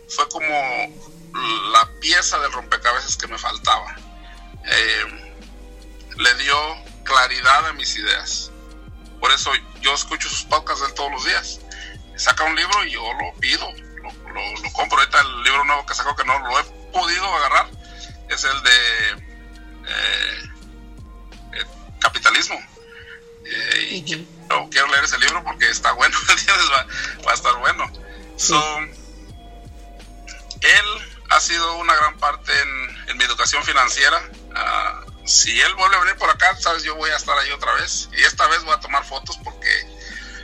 fue como la pieza del rompecabezas que me faltaba. Eh, le dio claridad a mis ideas. Por eso yo escucho sus podcasts de él todos los días. Saca un libro y yo lo pido, lo, compro. Ahorita el libro nuevo que sacó que no lo he podido agarrar es el de eh, eh, Capitalismo. Eh, y quiero, leer ese libro porque está bueno, Va, a estar bueno. él ha sido una gran parte en, en mi educación financiera. Uh, si él vuelve a venir por acá, sabes, yo voy a estar ahí otra vez. Y esta vez voy a tomar fotos porque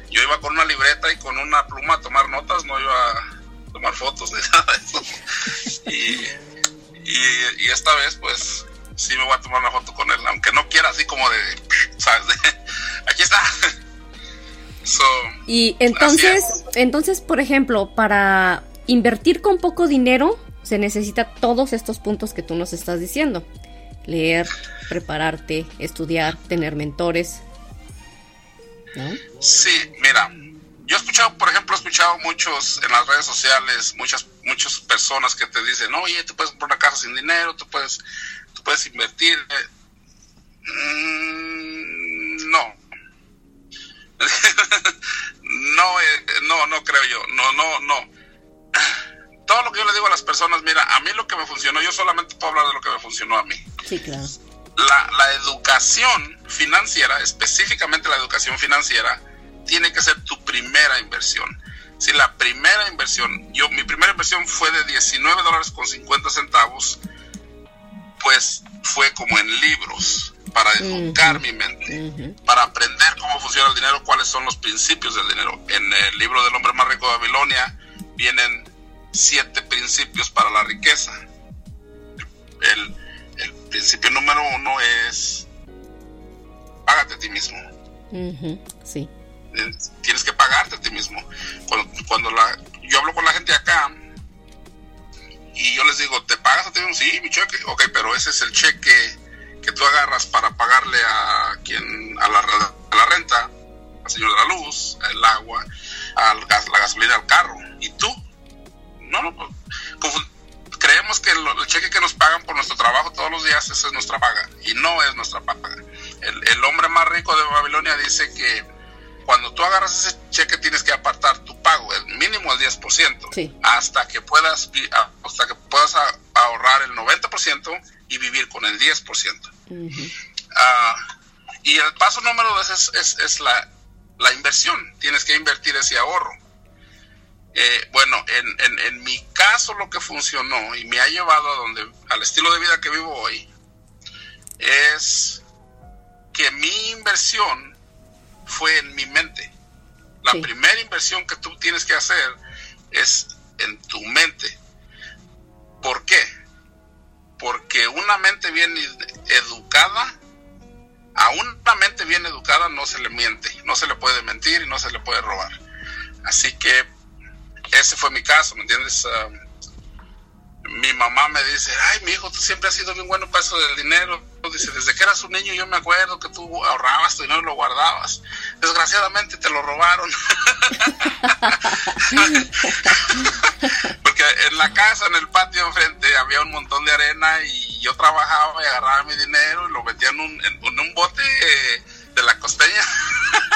yo iba con una libreta y con una pluma a tomar notas, no iba a tomar fotos ni nada de eso. Y, y, esta vez, pues, sí me voy a tomar una foto con él, aunque no quiera así como de, ¿sabes? aquí está. y entonces, entonces, por ejemplo, para invertir con poco dinero, se necesita todos estos puntos que tú nos estás diciendo leer, prepararte, estudiar, tener mentores. ¿no? Sí, mira, yo he escuchado, por ejemplo, he escuchado muchos en las redes sociales, muchas muchas personas que te dicen, oye, tú puedes comprar una casa sin dinero, tú puedes, puedes invertir. Mm, no. no, eh, no, no creo yo. No, no, no todo lo que yo le digo a las personas, mira, a mí lo que me funcionó, yo solamente puedo hablar de lo que me funcionó a mí. Sí, claro. La, la educación financiera, específicamente la educación financiera, tiene que ser tu primera inversión. Si la primera inversión, yo mi primera inversión fue de 19 dólares con 50 centavos, pues fue como en libros, para educar mi mente, para aprender cómo funciona el dinero, cuáles son los principios del dinero. En el libro del hombre más rico de Babilonia vienen siete principios para la riqueza. El, principio número uno es págate a ti mismo. sí. Tienes que pagarte a ti mismo. Cuando, cuando la, yo hablo con la gente acá y yo les digo, ¿te pagas a mismo? Sí, mi cheque. Ok, pero ese es el cheque que tú agarras para pagarle a quien, a la, renta, al señor de la luz, el agua, al gas, la gasolina al carro. ¿Y tú? No, no, pues, creemos que el, cheque que nos pagan por nuestro trabajo todos los días, esa es nuestra paga. Y no es nuestra paga. El, hombre más rico de Babilonia dice que cuando tú agarras ese cheque tienes que apartar tu pago, el mínimo el 10%, hasta que puedas hasta que puedas ahorrar el 90% 90% y vivir con el 10%. Ah, y el paso número dos es, es, la, la, inversión. Tienes que invertir ese ahorro. Eh, bueno, en, en, en, mi caso lo que funcionó y me ha llevado a donde, al estilo de vida que vivo hoy es que mi inversión fue en mi mente. La primera inversión que tú tienes que hacer es en tu mente. ¿Por qué? Porque una mente bien educada, a una mente bien educada no se le miente, no se le puede mentir y no se le puede robar. Así que ese fue mi caso, ¿me entiendes? Ah, mi mamá me dice, ay, mi hijo, tú siempre has sido bien bueno para eso del dinero. Dice, desde que eras un niño yo me acuerdo que tú ahorrabas tu dinero y lo guardabas. Desgraciadamente te lo robaron. Porque en la casa, en el patio enfrente, había un montón de arena y yo trabajaba y agarraba mi dinero y lo metía en un, en, un bote de la costeña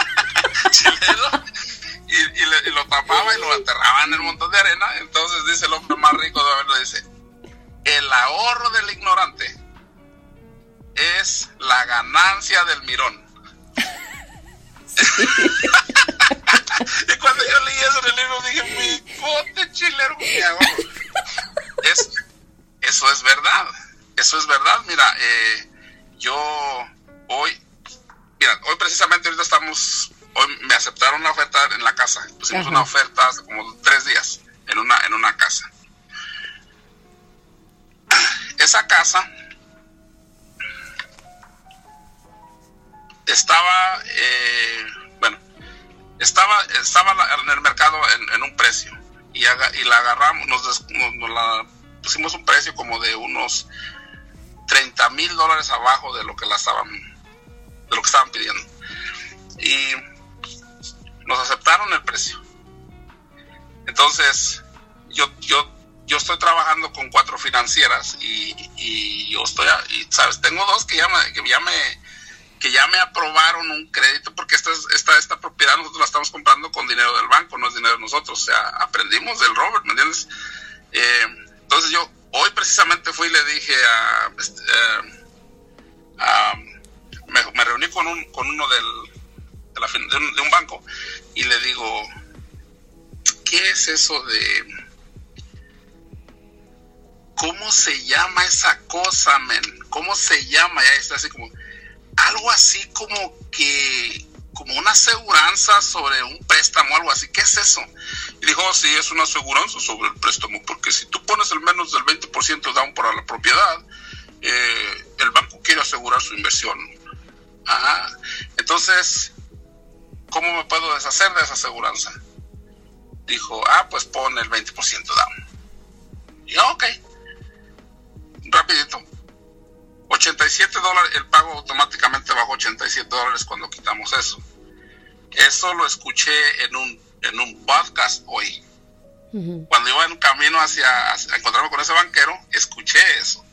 chileno y, lo tapaba y lo aterraba en el montón de arena. Entonces dice el hombre más rico de haberlo, dice, el ahorro del ignorante es la ganancia del mirón. y cuando yo leí eso en el libro dije, mi bote chilero. Es, eso es verdad, eso es verdad. Mira, eh, yo hoy, mira, hoy precisamente ahorita estamos hoy me aceptaron una oferta en la casa. Pusimos una oferta hace como tres días en una, en una casa. Esa casa estaba, eh, bueno, estaba, estaba en el mercado en, un precio y, y la agarramos, nos, la pusimos un precio como de unos 30 mil dólares abajo de lo que la estaban, de lo que estaban pidiendo. Y nos aceptaron el precio. Entonces, yo, yo, yo estoy trabajando con cuatro financieras y, y yo estoy, y, sabes, tengo dos que ya me, que ya me, que ya me aprobaron un crédito porque esta, esta, esta propiedad nosotros la estamos comprando con dinero del banco, no es dinero de nosotros. O sea, aprendimos del Robert, ¿me entiendes? Eh, entonces yo hoy precisamente fui y le dije a, este, eh, me, me, reuní con, un, con uno del, de, un, banco y le digo, ¿qué es eso de... ¿Cómo se llama esa cosa, men? ¿Cómo se llama? Ya está así como... Algo así como que... Como una aseguranza sobre un préstamo, algo así. ¿Qué es eso? Y dijo, oh, sí, es una aseguranza sobre el préstamo, porque si tú pones el menos del 20% down para la propiedad, eh, el banco quiere asegurar su inversión. Ajá. Entonces, ¿cómo me puedo deshacer de esa aseguranza? Dijo, ah, pues pon el 20% down. Y yo, ok, rapidito. 87 dólares, el pago automáticamente bajó 87 dólares cuando quitamos eso. Eso lo escuché en un, en un podcast hoy. Cuando iba en camino hacia, hacia, encontrarme con ese banquero, escuché eso.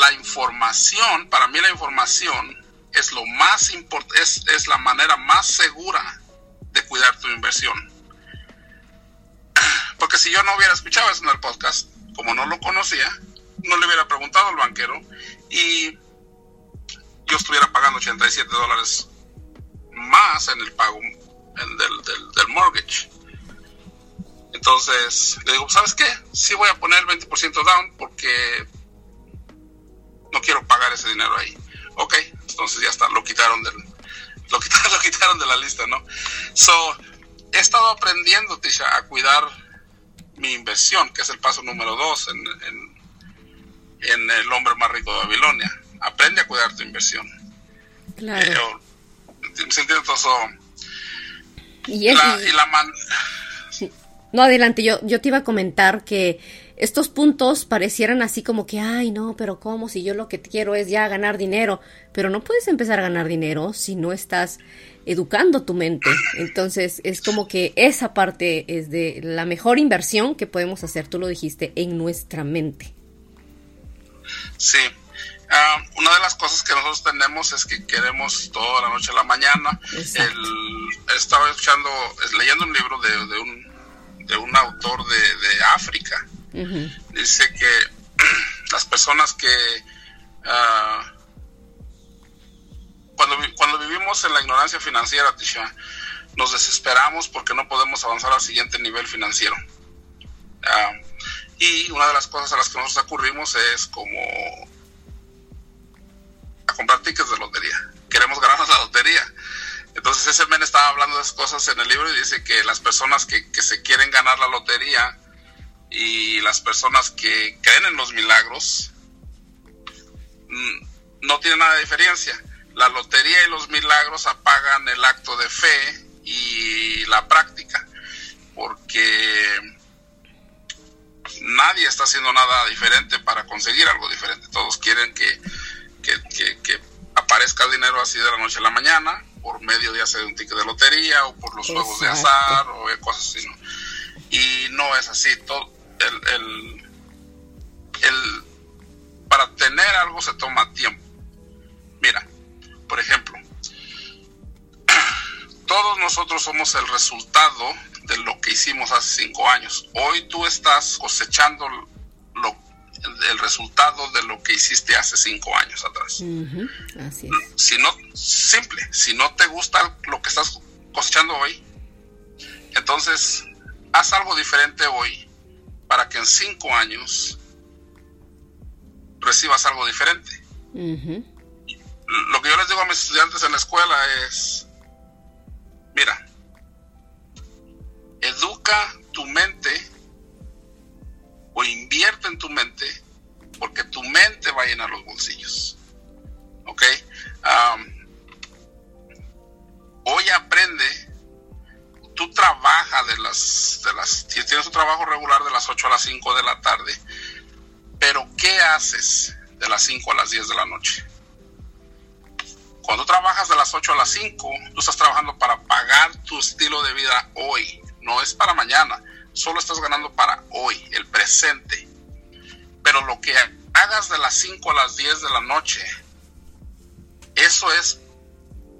la información, para mí la información es lo más es, es la manera más segura de cuidar tu inversión. Porque si yo no hubiera escuchado eso en el podcast, como no lo conocía, no le hubiera preguntado al banquero y yo estuviera pagando 87 dólares más en el pago del, del, del, mortgage. Entonces le digo, ¿sabes qué? Sí voy a poner el 20% down porque no quiero pagar ese dinero ahí. Ok, entonces ya está, lo quitaron del, lo quitaron, lo quitaron de la lista, ¿no? So, he estado aprendiendo, Tisha, a cuidar mi inversión, que es el paso número dos en, en, el hombre más rico de Babilonia. Aprende a cuidar tu inversión. Claro. Eh, ¿Se entiende todo Y, y la man... No, adelante, yo, yo te iba a comentar que estos puntos parecieran así como que, ay, no, pero ¿cómo? Si yo lo que quiero es ya ganar dinero, pero no puedes empezar a ganar dinero si no estás educando tu mente. Entonces, es como que esa parte es de la mejor inversión que podemos hacer, tú lo dijiste, en nuestra mente. Sí. Ah, una de las cosas que nosotros tenemos es que queremos toda la noche a la mañana. El, estaba escuchando, leyendo un libro de, un, de un autor de, de África Dice que las personas que ah, cuando, cuando vivimos en la ignorancia financiera, Tisha, nos desesperamos porque no podemos avanzar al siguiente nivel financiero. Ah, y una de las cosas a las que nos ocurrimos es como a comprar tickets de lotería. Queremos ganarnos la lotería. Entonces ese men estaba hablando de esas cosas en el libro y dice que las personas que, que se quieren ganar la lotería y las personas que creen en los milagros mm, no tienen nada de diferencia. La lotería y los milagros apagan el acto de fe y la práctica, porque nadie está haciendo nada diferente para conseguir algo diferente. Todos quieren que, que, aparezca el dinero así de la noche a la mañana, por medio de hacer un ticket de lotería o por los juegos de azar o cosas así. Y no es así. Todo, el, el, para tener algo se toma tiempo. Mira, por ejemplo, todos nosotros somos el resultado de lo que hicimos hace cinco años. Hoy tú estás cosechando lo, el, resultado de lo que hiciste hace cinco años atrás. Así es. Si no, simple, si no te gusta lo que estás cosechando hoy, entonces haz algo diferente hoy para que en cinco años recibas algo diferente. Lo que yo les digo a mis estudiantes en la escuela es, mira, educa tu mente o invierte en tu mente porque tu mente va a llenar los bolsillos. ¿Ok? hoy aprende tú trabajas de las, trabajo regular de las 8 a las 5 de la tarde, pero ¿qué haces de las 5 a las 10 de la noche? Cuando trabajas de las 8 a las 5, tú estás trabajando para pagar tu estilo de vida hoy, no es para mañana, solo estás ganando para hoy, el presente. Pero lo que hagas de las 5 a las 10 de la noche, eso es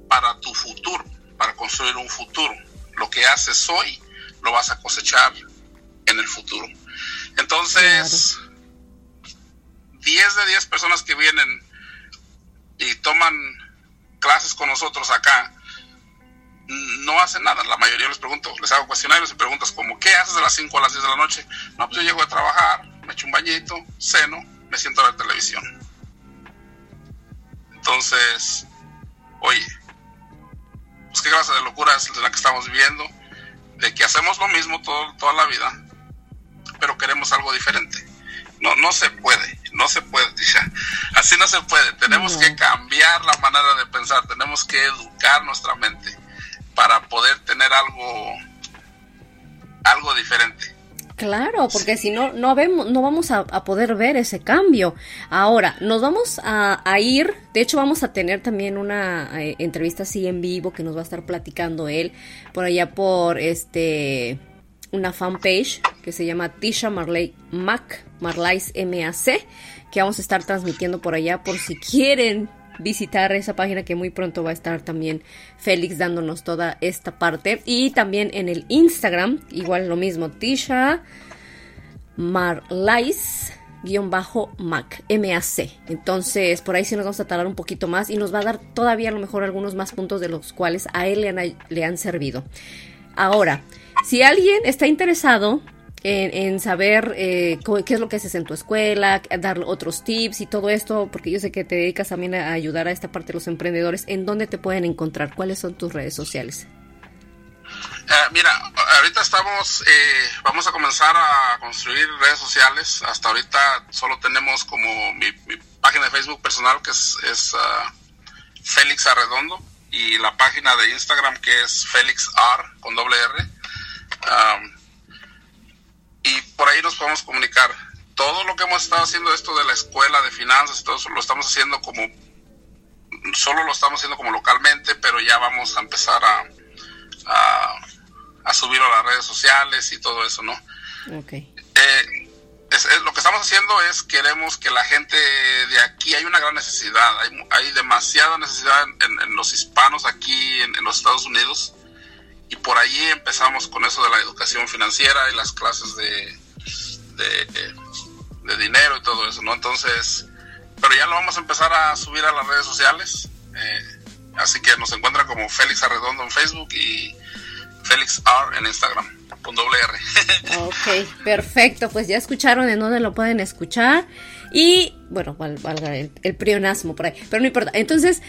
para tu futuro, para construir un futuro lo que haces hoy lo vas a cosechar en el futuro. Entonces, 10 de 10 personas que vienen y toman clases con nosotros acá, no hacen nada. La mayoría les pregunto, les hago cuestionarios y preguntas como, ¿qué haces de las 5 a las 10 de la noche? No, pues yo llego a trabajar, me echo un bañito, ceno, me siento a ver televisión. Entonces, oye, pues qué clase de locura es la que estamos viviendo, de que hacemos lo mismo todo, toda la vida, pero queremos algo diferente. No, no se puede, no se puede, así no se puede. Tenemos que cambiar la manera de pensar, tenemos que educar nuestra mente para poder tener algo, algo diferente. Claro, porque si no, no, vemos, no vamos a, poder ver ese cambio. Ahora, nos vamos a, ir, de hecho vamos a tener también una eh, entrevista así en vivo que nos va a estar platicando él por allá por este una fanpage que se llama Tisha Marley Mac, Marlais MAC, que vamos a estar transmitiendo por allá por si quieren visitar esa página que muy pronto va a estar también Félix dándonos toda esta parte. Y también en el Instagram, igual lo mismo, Tisha Marlais guion bajo Mac, M-A-C. Entonces, por ahí sí nos vamos a tardar un poquito más y nos va a dar todavía a lo mejor algunos más puntos de los cuales a él le han, le han servido. Ahora, si alguien está interesado en, saber eh, qué es lo que haces en tu escuela, dar otros tips y todo esto, porque yo sé que te dedicas también a ayudar a esta parte de los emprendedores, ¿en dónde te pueden encontrar? ¿Cuáles son tus redes sociales? Eh, mira, ahorita estamos, eh, vamos a comenzar a construir redes sociales. Hasta ahorita solo tenemos como mi, página de Facebook personal que es, es uh, Félix Arredondo y la página de Instagram que es Félix R con doble R. Um, y por ahí nos podemos comunicar. Todo lo que hemos estado haciendo esto de la escuela de finanzas y todo eso lo estamos haciendo como solo lo estamos haciendo como localmente, pero ya vamos a empezar a, a, subirlo a las redes sociales y todo eso, ¿no? Okay. Eh, lo que estamos haciendo es queremos que la gente de aquí, hay una gran necesidad, hay, hay demasiada necesidad en, los hispanos aquí en, en los Estados Unidos y por allí empezamos con eso de la educación financiera y las clases de, de, dinero y todo eso, ¿no? Entonces, pero ya lo vamos a empezar a subir a las redes sociales. Eh, así que nos encuentra como Félix Arredondo en Facebook y Félix R en Instagram. Punto R. ok, perfecto. Pues ya escucharon en dónde lo pueden escuchar. Y bueno, valga el, el prionasmo por ahí. Pero no importa. Entonces,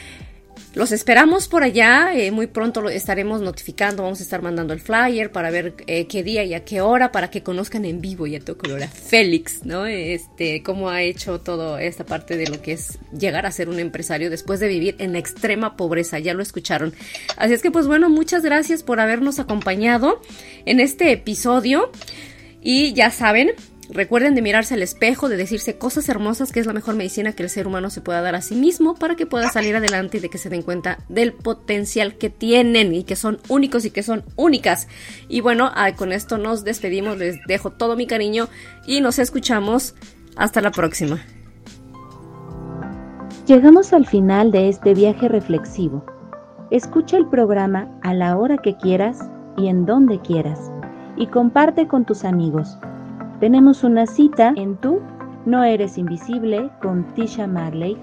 los esperamos por allá, eh, muy pronto lo estaremos notificando, vamos a estar mandando el flyer para ver eh, qué día y a qué hora, para que conozcan en vivo y a todo color a Félix, ¿no? Este, cómo ha hecho toda esta parte de lo que es llegar a ser un empresario después de vivir en la extrema pobreza, ya lo escucharon. Así es que pues bueno, muchas gracias por habernos acompañado en este episodio y ya saben, Recuerden de mirarse al espejo, de decirse cosas hermosas, que es la mejor medicina que el ser humano se pueda dar a sí mismo para que pueda salir adelante y de que se den cuenta del potencial que tienen y que son únicos y que son únicas. Y bueno, con esto nos despedimos, les dejo todo mi cariño y nos escuchamos. Hasta la próxima. Llegamos al final de este viaje reflexivo. Escucha el programa a la hora que quieras y en donde quieras y comparte con tus amigos. Tenemos una cita en Tu No Eres Invisible con Tisha Marley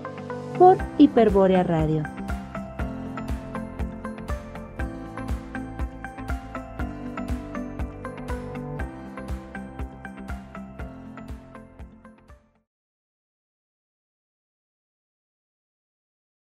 por Hiperbórea Radio.